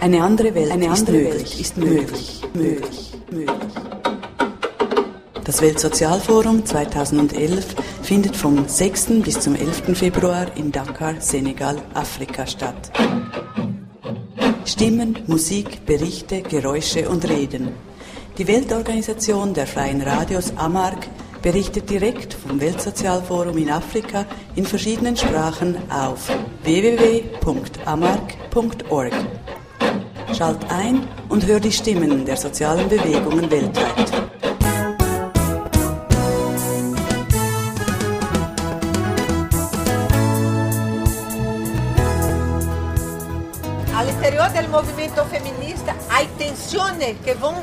Eine andere Welt, Eine ist, andere möglich, Welt ist möglich, möglich, möglich. Das Weltsozialforum 2011 findet vom 6. bis zum 11. Februar in Dakar, Senegal, Afrika statt. Stimmen, Musik, Berichte, Geräusche und Reden. Die Weltorganisation der freien Radios AMARC berichtet direkt vom Weltsozialforum in Afrika in verschiedenen Sprachen auf www.amarc.org. Schalt ein und hör die Stimmen der sozialen Bewegungen weltweit. All'interior del movimento femminista hai tensioni che vão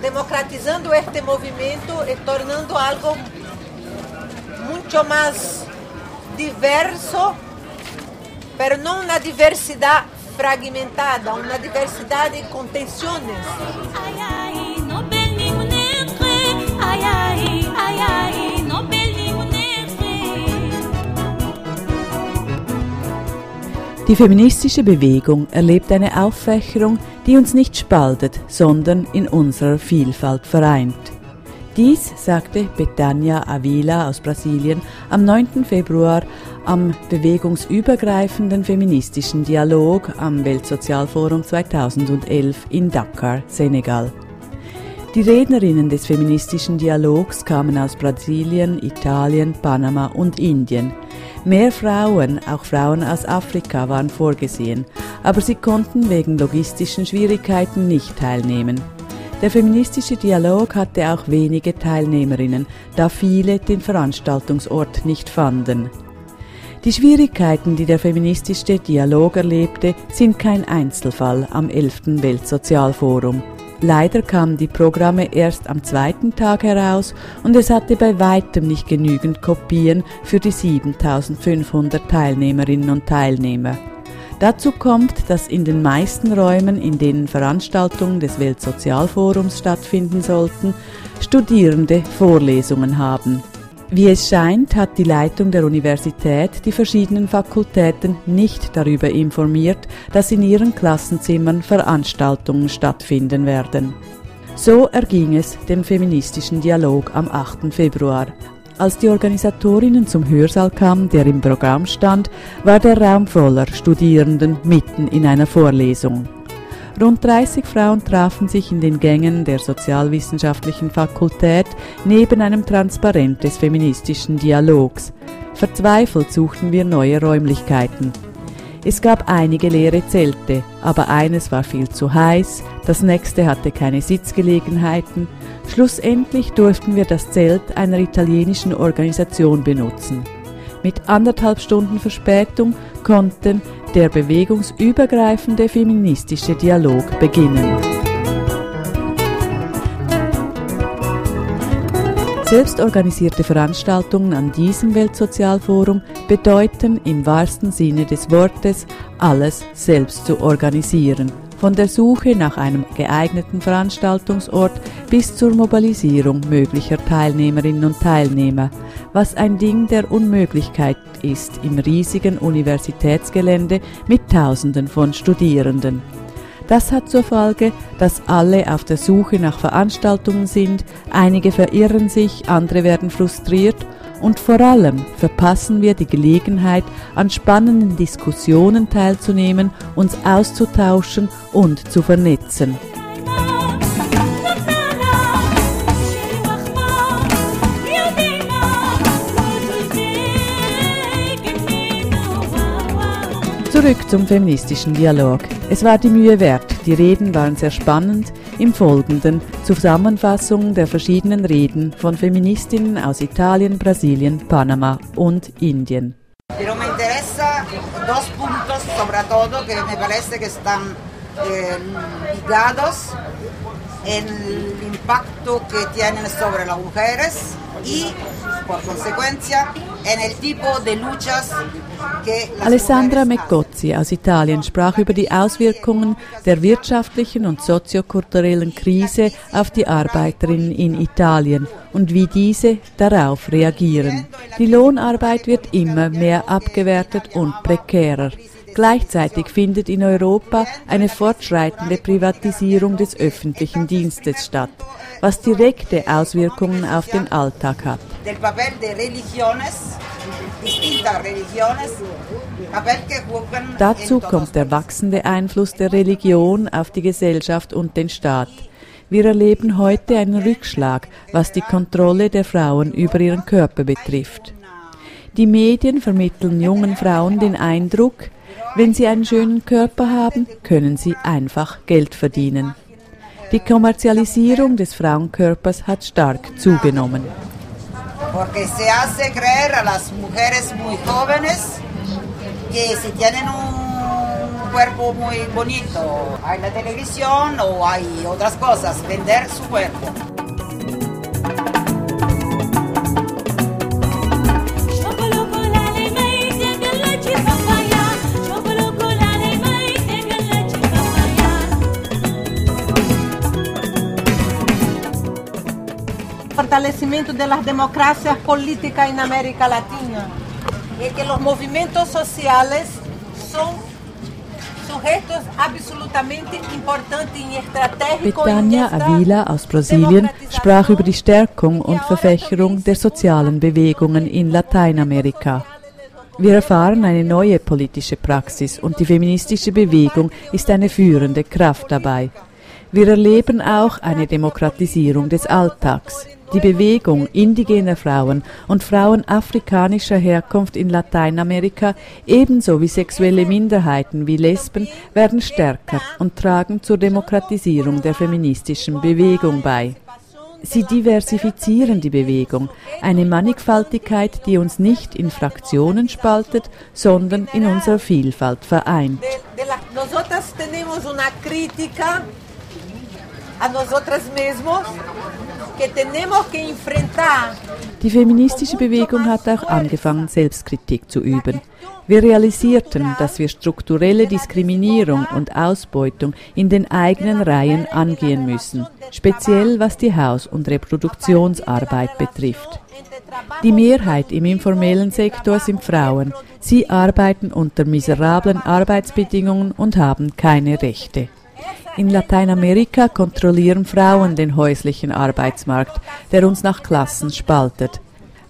democratizando este movimento e tornando algo muito mais diverso, pero não uma diversidade fragmentada, uma diversidade com tensões. Die feministische Bewegung erlebt eine Auffächerung, die uns nicht spaltet, sondern in unserer Vielfalt vereint. Dies sagte Betania Avila aus Brasilien am 9. Februar am bewegungsübergreifenden feministischen Dialog am Weltsozialforum 2011 in Dakar, Senegal. Die Rednerinnen des feministischen Dialogs kamen aus Brasilien, Italien, Panama und Indien. Mehr Frauen, auch Frauen aus Afrika, waren vorgesehen, aber sie konnten wegen logistischen Schwierigkeiten nicht teilnehmen. Der feministische Dialog hatte auch wenige Teilnehmerinnen, da viele den Veranstaltungsort nicht fanden. Die Schwierigkeiten, die der feministische Dialog erlebte, sind kein Einzelfall am 11. Weltsozialforum. Leider kamen die Programme erst am zweiten Tag heraus und es hatte bei weitem nicht genügend Kopien für die 7500 Teilnehmerinnen und Teilnehmer. Dazu kommt, dass in den meisten Räumen, in denen Veranstaltungen des Weltsozialforums stattfinden sollten, Studierende Vorlesungen haben. Wie es scheint, hat die Leitung der Universität die verschiedenen Fakultäten nicht darüber informiert, dass in ihren Klassenzimmern Veranstaltungen stattfinden werden. So erging es dem feministischen Dialog am 8. Februar. Als die Organisatorinnen zum Hörsaal kamen, der im Programm stand, war der Raum voller Studierenden mitten in einer Vorlesung. Rund 30 Frauen trafen sich in den Gängen der Sozialwissenschaftlichen Fakultät neben einem Transparent des feministischen Dialogs. Verzweifelt suchten wir neue Räumlichkeiten. Es gab einige leere Zelte, aber eines war viel zu heiß, das nächste hatte keine Sitzgelegenheiten. Schlussendlich durften wir das Zelt einer italienischen Organisation benutzen. Mit anderthalb Stunden Verspätung konnten der bewegungsübergreifende feministische Dialog beginnen. Selbstorganisierte Veranstaltungen an diesem Weltsozialforum bedeuten im wahrsten Sinne des Wortes, alles selbst zu organisieren von der Suche nach einem geeigneten Veranstaltungsort bis zur Mobilisierung möglicher Teilnehmerinnen und Teilnehmer, was ein Ding der Unmöglichkeit ist im riesigen Universitätsgelände mit Tausenden von Studierenden. Das hat zur Folge, dass alle auf der Suche nach Veranstaltungen sind, einige verirren sich, andere werden frustriert und vor allem verpassen wir die Gelegenheit, an spannenden Diskussionen teilzunehmen, uns auszutauschen und zu vernetzen. Zurück zum feministischen Dialog. Es war die Mühe wert, die Reden waren sehr spannend. Im Folgenden Zusammenfassung der verschiedenen Reden von Feministinnen aus Italien, Brasilien, Panama und Indien. Pero me interesa dos puntos sobre todo que me parece que están eh, ligados en el impacto que tienen sobre las mujeres y por consecuencia Alessandra Meccozzi aus Italien sprach über die Auswirkungen der wirtschaftlichen und soziokulturellen Krise auf die Arbeiterinnen in Italien und wie diese darauf reagieren. Die Lohnarbeit wird immer mehr abgewertet und prekärer. Gleichzeitig findet in Europa eine fortschreitende Privatisierung des öffentlichen Dienstes statt, was direkte Auswirkungen auf den Alltag hat. Dazu kommt der wachsende Einfluss der Religion auf die Gesellschaft und den Staat. Wir erleben heute einen Rückschlag, was die Kontrolle der Frauen über ihren Körper betrifft. Die Medien vermitteln jungen Frauen den Eindruck, wenn sie einen schönen Körper haben, können sie einfach Geld verdienen. Die Kommerzialisierung des Frauenkörpers hat stark zugenommen. Porque se hace creer a las mujeres muy jóvenes que si tienen un cuerpo muy bonito, hay la televisión o hay otras cosas, vender su cuerpo. Fortalecimento das democracias políticas em América Latina é que os movimentos sociais são sujeitos absolutamente importantes e estratégicos. Betania Avila aus Brasilien sprach über die Stärkung und Verfächerung der sozialen Bewegungen in Lateinamerika. Wir erfahren eine neue politische Praxis und die feministische Bewegung ist eine führende Kraft dabei. Wir erleben auch eine Demokratisierung des Alltags. Die Bewegung indigener Frauen und Frauen afrikanischer Herkunft in Lateinamerika ebenso wie sexuelle Minderheiten wie Lesben werden stärker und tragen zur Demokratisierung der feministischen Bewegung bei. Sie diversifizieren die Bewegung, eine Mannigfaltigkeit, die uns nicht in Fraktionen spaltet, sondern in unserer Vielfalt vereint. A nosotras mismos die feministische Bewegung hat auch angefangen, Selbstkritik zu üben. Wir realisierten, dass wir strukturelle Diskriminierung und Ausbeutung in den eigenen Reihen angehen müssen, speziell was die Haus- und Reproduktionsarbeit betrifft. Die Mehrheit im informellen Sektor sind Frauen. Sie arbeiten unter miserablen Arbeitsbedingungen und haben keine Rechte. In Lateinamerika kontrollieren Frauen den häuslichen Arbeitsmarkt, der uns nach Klassen spaltet.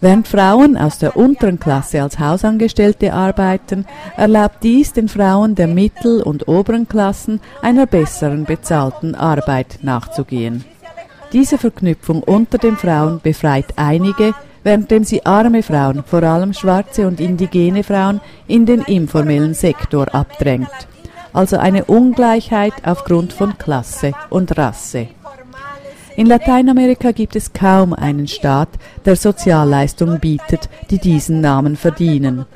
Während Frauen aus der unteren Klasse als Hausangestellte arbeiten, erlaubt dies den Frauen der mittel- und oberen Klassen einer besseren bezahlten Arbeit nachzugehen. Diese Verknüpfung unter den Frauen befreit einige, währenddem sie arme Frauen, vor allem schwarze und indigene Frauen, in den informellen Sektor abdrängt also eine Ungleichheit aufgrund von Klasse und Rasse. In Lateinamerika gibt es kaum einen Staat, der Sozialleistungen bietet, die diesen Namen verdienen.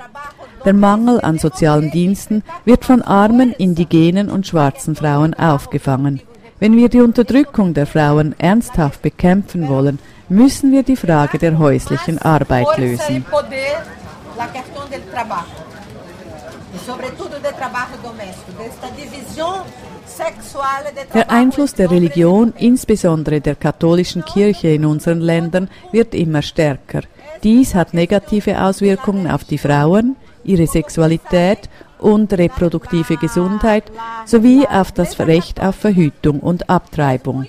Der Mangel an sozialen Diensten wird von armen, indigenen und schwarzen Frauen aufgefangen. Wenn wir die Unterdrückung der Frauen ernsthaft bekämpfen wollen, müssen wir die Frage der häuslichen Arbeit lösen. Der Einfluss der Religion, insbesondere der katholischen Kirche in unseren Ländern, wird immer stärker. Dies hat negative Auswirkungen auf die Frauen, ihre Sexualität und reproduktive Gesundheit sowie auf das Recht auf Verhütung und Abtreibung.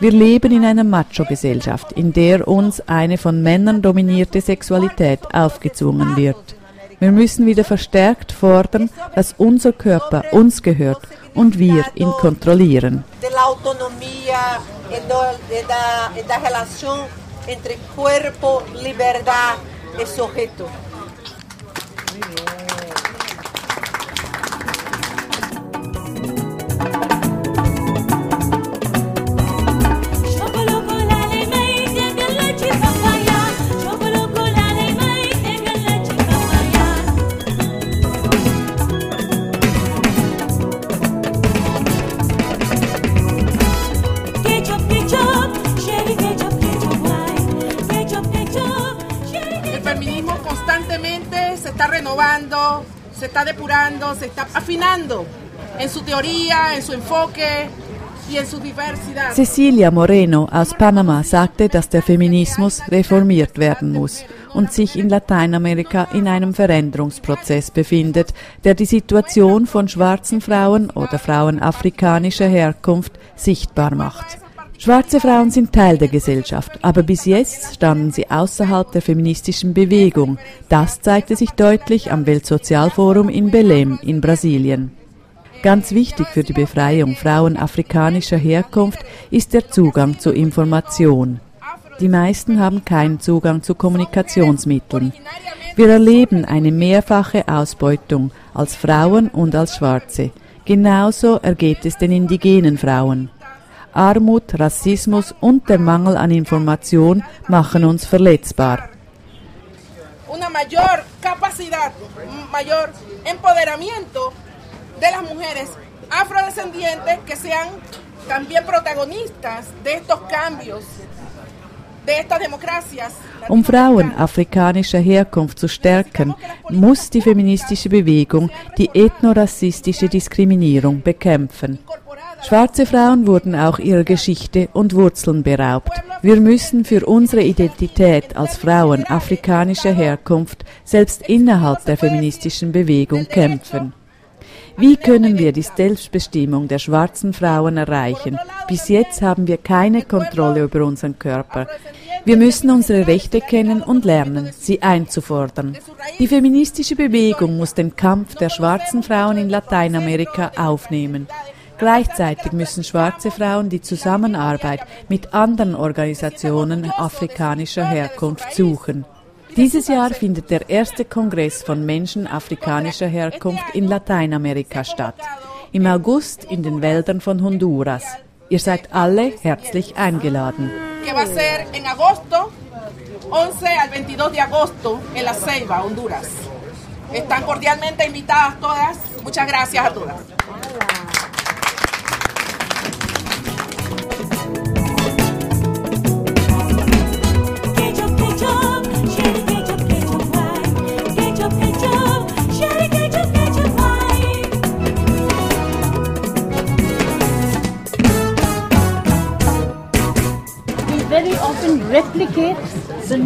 Wir leben in einer Macho-Gesellschaft, in der uns eine von Männern dominierte Sexualität aufgezwungen wird. Wir müssen wieder verstärkt fordern, dass unser Körper uns gehört und wir ihn kontrollieren. entre cuerpo, libertad y sujeto. En su teoría, en su enfoque, Cecilia Moreno aus Panama sagte, dass der Feminismus reformiert werden muss und sich in Lateinamerika in einem Veränderungsprozess befindet, der die Situation von schwarzen Frauen oder Frauen afrikanischer Herkunft sichtbar macht. Schwarze Frauen sind Teil der Gesellschaft, aber bis jetzt standen sie außerhalb der feministischen Bewegung. Das zeigte sich deutlich am Weltsozialforum in Belém in Brasilien. Ganz wichtig für die Befreiung Frauen afrikanischer Herkunft ist der Zugang zu Information. Die meisten haben keinen Zugang zu Kommunikationsmitteln. Wir erleben eine mehrfache Ausbeutung als Frauen und als Schwarze. Genauso ergeht es den indigenen Frauen. Armut, Rassismus und der Mangel an Information machen uns verletzbar. Una mayor capacidad, mayor empoderamiento de las mujeres afrodescendientes que sean también protagonistas de estos cambios um Frauen afrikanischer Herkunft zu stärken, muss die feministische Bewegung die ethnorassistische Diskriminierung bekämpfen. Schwarze Frauen wurden auch ihrer Geschichte und Wurzeln beraubt. Wir müssen für unsere Identität als Frauen afrikanischer Herkunft selbst innerhalb der feministischen Bewegung kämpfen. Wie können wir die Selbstbestimmung der schwarzen Frauen erreichen? Bis jetzt haben wir keine Kontrolle über unseren Körper. Wir müssen unsere Rechte kennen und lernen, sie einzufordern. Die feministische Bewegung muss den Kampf der schwarzen Frauen in Lateinamerika aufnehmen. Gleichzeitig müssen schwarze Frauen die Zusammenarbeit mit anderen Organisationen afrikanischer Herkunft suchen. Dieses Jahr findet der erste Kongress von Menschen afrikanischer Herkunft in Lateinamerika statt. Im August in den Wäldern von Honduras. Ihr seid alle herzlich eingeladen. Que va a ser en agosto, 11 al 22 de agosto en La Ceiba, Honduras. Están cordialmente invitadas todas. Muchas gracias a todas.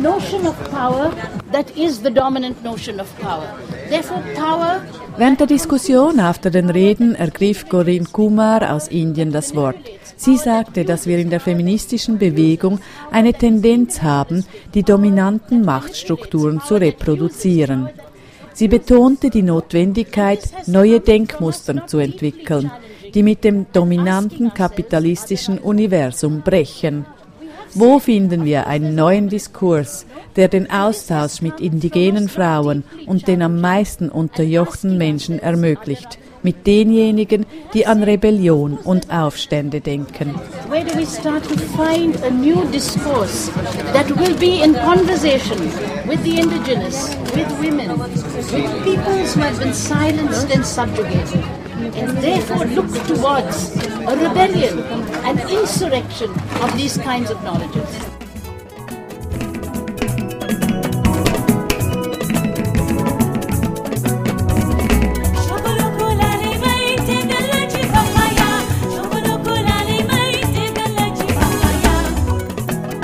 Notion of power that is the dominant notion of power. Therefore, power Während der Diskussion after den Reden ergriff Corinne Kumar aus Indien das Wort. Sie sagte, dass wir in der feministischen Bewegung eine Tendenz haben, die dominanten Machtstrukturen zu reproduzieren. Sie betonte die Notwendigkeit, neue Denkmuster zu entwickeln, die mit dem dominanten kapitalistischen Universum brechen. Wo finden wir einen neuen Diskurs, der den Austausch mit indigenen Frauen und den am meisten unterjochten Menschen ermöglicht, mit denjenigen, die an Rebellion und Aufstände denken? Where do we start to find a new discourse that will be in conversation with the indigenous, with women, with peoples who have been silenced and subjugated? And therefore look towards a rebellion, an insurrection of these kinds of knowledges.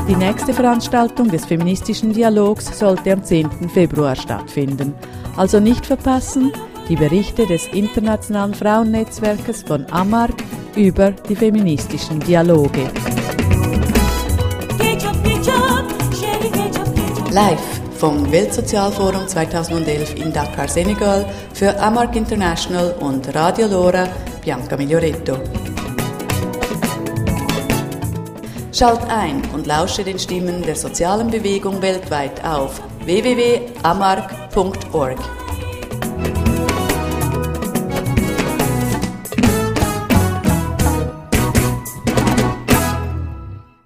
Die nächste Veranstaltung des feministischen Dialogs sollte am 10. Februar stattfinden. Also nicht verpassen, die Berichte des Internationalen Frauennetzwerkes von Amark über die feministischen Dialoge. Live vom Weltsozialforum 2011 in Dakar, Senegal für Amark International und Radio Lora Bianca Miglioretto. Schalt ein und lausche den Stimmen der sozialen Bewegung weltweit auf www.amark.org.